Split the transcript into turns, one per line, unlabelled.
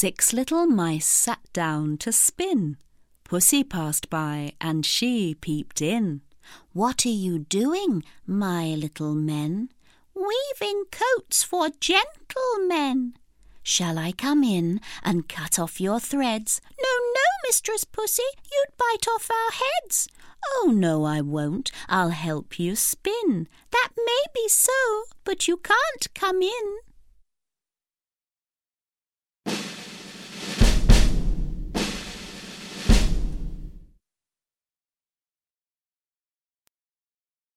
Six little mice sat down to spin. Pussy passed by and she peeped in.
What are you doing, my little men?
Weaving coats for gentlemen.
Shall I come in and cut off your threads?
No, no, Mistress Pussy, you'd bite off our heads.
Oh, no, I won't. I'll help you spin.
That may be so, but you can't come in.